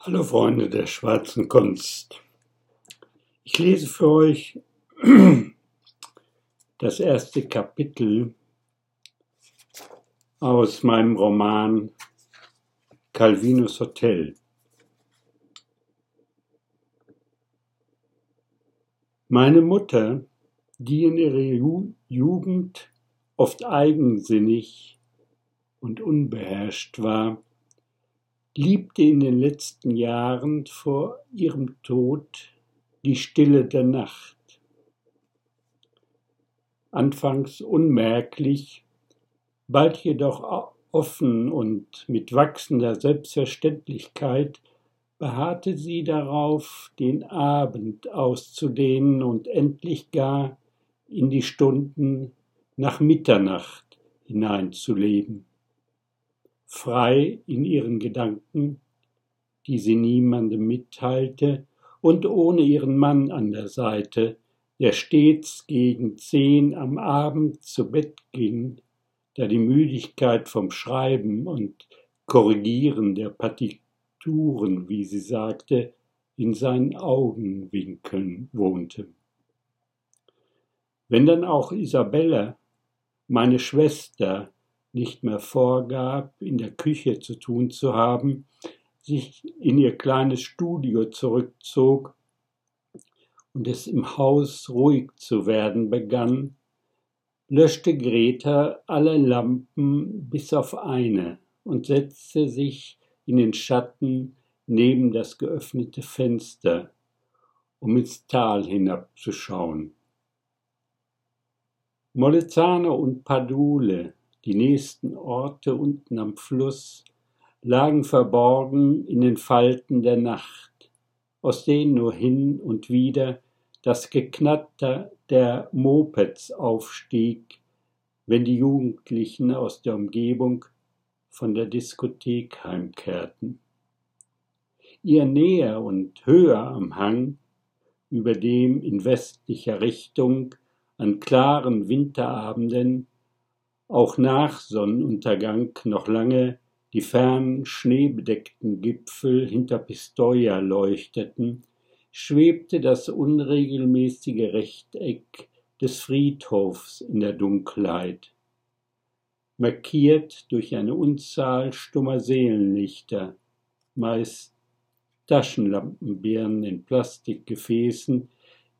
Hallo Freunde der schwarzen Kunst. Ich lese für euch das erste Kapitel aus meinem Roman Calvinus Hotel. Meine Mutter, die in ihrer Jugend oft eigensinnig und unbeherrscht war, liebte in den letzten Jahren vor ihrem Tod die Stille der Nacht. Anfangs unmerklich, bald jedoch offen und mit wachsender Selbstverständlichkeit beharrte sie darauf, den Abend auszudehnen und endlich gar in die Stunden nach Mitternacht hineinzuleben frei in ihren Gedanken, die sie niemandem mitteilte, und ohne ihren Mann an der Seite, der stets gegen zehn am Abend zu Bett ging, da die Müdigkeit vom Schreiben und Korrigieren der Partituren, wie sie sagte, in seinen Augenwinkeln wohnte. Wenn dann auch Isabella, meine Schwester, nicht mehr vorgab, in der Küche zu tun zu haben, sich in ihr kleines Studio zurückzog und es im Haus ruhig zu werden begann, löschte Greta alle Lampen bis auf eine und setzte sich in den Schatten neben das geöffnete Fenster, um ins Tal hinabzuschauen. Molezzano und Padule die nächsten Orte unten am Fluss lagen verborgen in den Falten der Nacht, aus denen nur hin und wieder das Geknatter der Mopeds aufstieg, wenn die Jugendlichen aus der Umgebung von der Diskothek heimkehrten. Ihr näher und höher am Hang, über dem in westlicher Richtung an klaren Winterabenden auch nach Sonnenuntergang noch lange die fernen schneebedeckten Gipfel hinter Pistoia leuchteten, schwebte das unregelmäßige Rechteck des Friedhofs in der Dunkelheit, markiert durch eine Unzahl stummer Seelenlichter, meist Taschenlampenbirnen in Plastikgefäßen,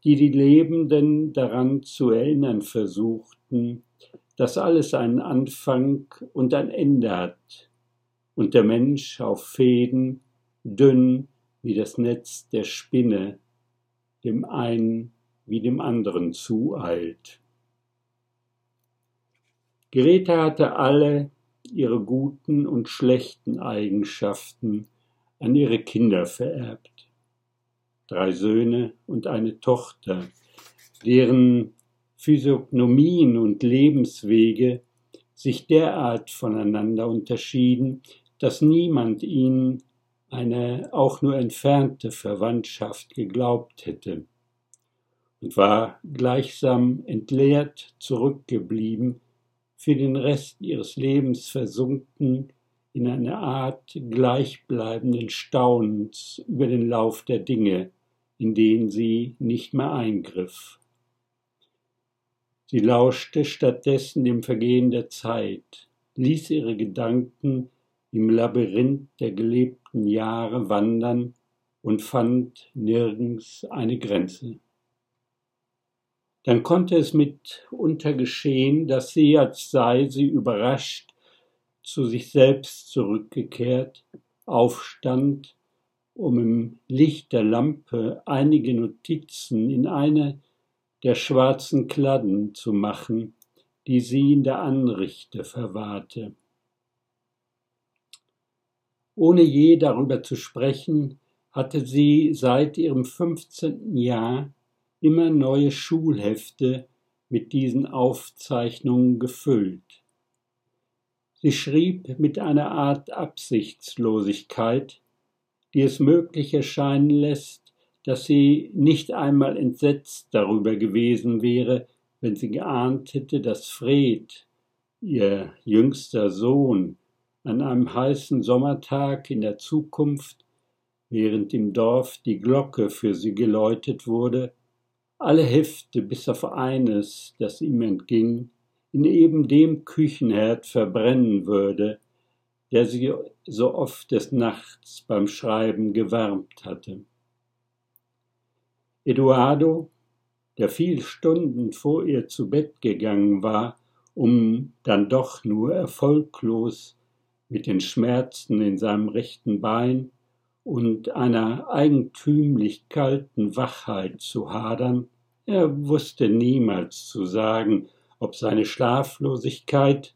die die Lebenden daran zu erinnern versuchten, dass alles einen Anfang und ein Ende hat und der Mensch auf Fäden, dünn wie das Netz der Spinne, dem einen wie dem anderen zueilt. Greta hatte alle ihre guten und schlechten Eigenschaften an ihre Kinder vererbt. Drei Söhne und eine Tochter, deren Physiognomien und Lebenswege sich derart voneinander unterschieden, dass niemand ihnen eine auch nur entfernte Verwandtschaft geglaubt hätte und war gleichsam entleert zurückgeblieben, für den Rest ihres Lebens versunken in eine Art gleichbleibenden Staunens über den Lauf der Dinge, in den sie nicht mehr eingriff. Sie lauschte stattdessen dem Vergehen der Zeit, ließ ihre Gedanken im Labyrinth der gelebten Jahre wandern und fand nirgends eine Grenze. Dann konnte es mitunter geschehen, dass sie, als sei sie überrascht, zu sich selbst zurückgekehrt, aufstand, um im Licht der Lampe einige Notizen in eine der schwarzen Kladden zu machen, die sie in der Anrichte verwahrte. Ohne je darüber zu sprechen, hatte sie seit ihrem fünfzehnten Jahr immer neue Schulhefte mit diesen Aufzeichnungen gefüllt. Sie schrieb mit einer Art Absichtslosigkeit, die es möglich erscheinen lässt, dass sie nicht einmal entsetzt darüber gewesen wäre, wenn sie geahnt hätte, dass Fred, ihr jüngster Sohn, an einem heißen Sommertag in der Zukunft während im Dorf die Glocke für sie geläutet wurde, alle Hefte bis auf eines, das ihm entging, in eben dem Küchenherd verbrennen würde, der sie so oft des Nachts beim Schreiben gewärmt hatte. Eduardo, der viel Stunden vor ihr zu Bett gegangen war, um dann doch nur erfolglos mit den Schmerzen in seinem rechten Bein und einer eigentümlich kalten Wachheit zu hadern, er wusste niemals zu sagen, ob seine Schlaflosigkeit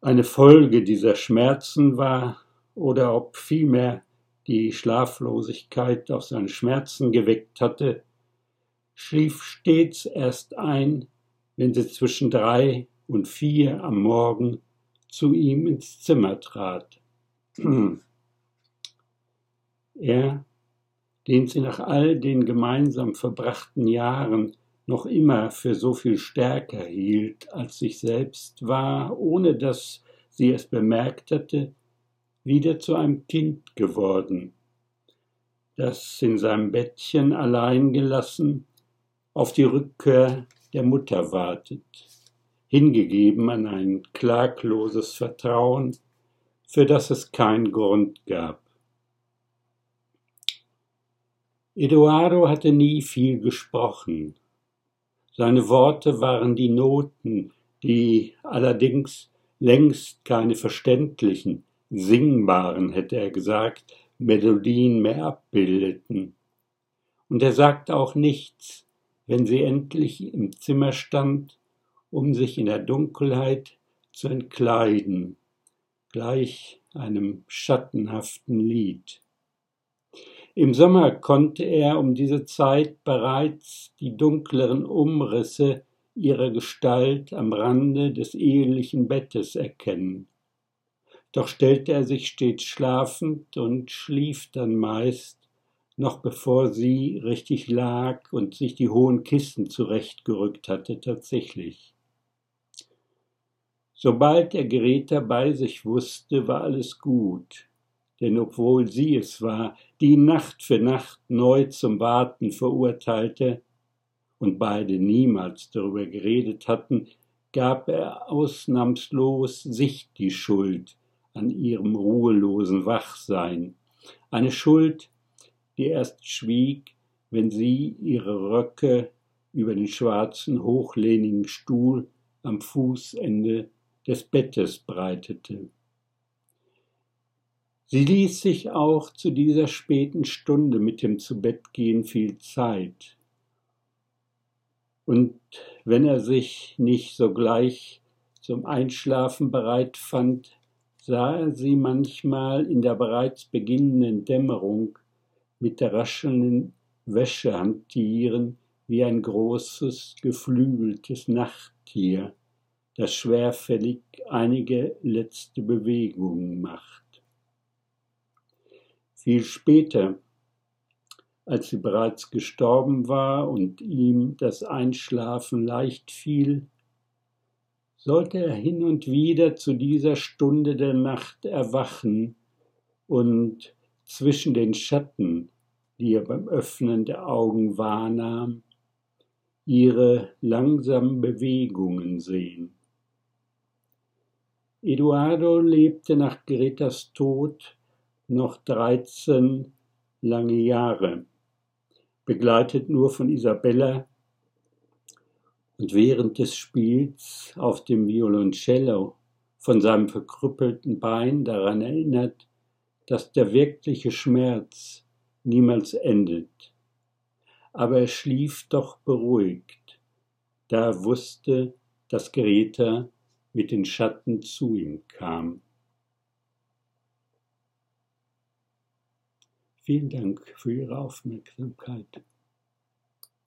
eine Folge dieser Schmerzen war oder ob vielmehr die Schlaflosigkeit auch seine Schmerzen geweckt hatte, schlief stets erst ein, wenn sie zwischen drei und vier am Morgen zu ihm ins Zimmer trat. er, den sie nach all den gemeinsam verbrachten Jahren noch immer für so viel stärker hielt als sich selbst, war, ohne dass sie es bemerkt hatte, wieder zu einem Kind geworden, das in seinem Bettchen allein gelassen auf die Rückkehr der Mutter wartet, hingegeben an ein klagloses Vertrauen, für das es keinen Grund gab. Eduardo hatte nie viel gesprochen, seine Worte waren die Noten, die allerdings längst keine verständlichen, singbaren, hätte er gesagt, Melodien mehr abbildeten. Und er sagte auch nichts, wenn sie endlich im Zimmer stand, um sich in der Dunkelheit zu entkleiden, gleich einem schattenhaften Lied. Im Sommer konnte er um diese Zeit bereits die dunkleren Umrisse ihrer Gestalt am Rande des ehelichen Bettes erkennen. Doch stellte er sich stets schlafend und schlief dann meist, noch bevor sie richtig lag und sich die hohen Kissen zurechtgerückt hatte, tatsächlich. Sobald er Greta bei sich wusste, war alles gut denn obwohl sie es war, die Nacht für Nacht neu zum Warten verurteilte und beide niemals darüber geredet hatten, gab er ausnahmslos sich die Schuld an ihrem ruhelosen Wachsein, eine Schuld, die erst schwieg, wenn sie ihre Röcke über den schwarzen, hochlehnigen Stuhl am Fußende des Bettes breitete. Sie ließ sich auch zu dieser späten Stunde mit dem Zubettgehen viel Zeit. Und wenn er sich nicht sogleich zum Einschlafen bereit fand, sah er sie manchmal in der bereits beginnenden Dämmerung mit der raschelnden Wäsche hantieren wie ein großes, geflügeltes Nachttier, das schwerfällig einige letzte Bewegungen macht. Viel später, als sie bereits gestorben war und ihm das Einschlafen leicht fiel, sollte er hin und wieder zu dieser Stunde der Nacht erwachen und zwischen den Schatten, die er beim Öffnen der Augen wahrnahm, ihre langsamen Bewegungen sehen. Eduardo lebte nach Gretas Tod noch 13 lange Jahre, begleitet nur von Isabella und während des Spiels auf dem Violoncello von seinem verkrüppelten Bein daran erinnert, dass der wirkliche Schmerz niemals endet. Aber er schlief doch beruhigt, da er wusste, dass Greta mit den Schatten zu ihm kam. Vielen Dank für Ihre Aufmerksamkeit.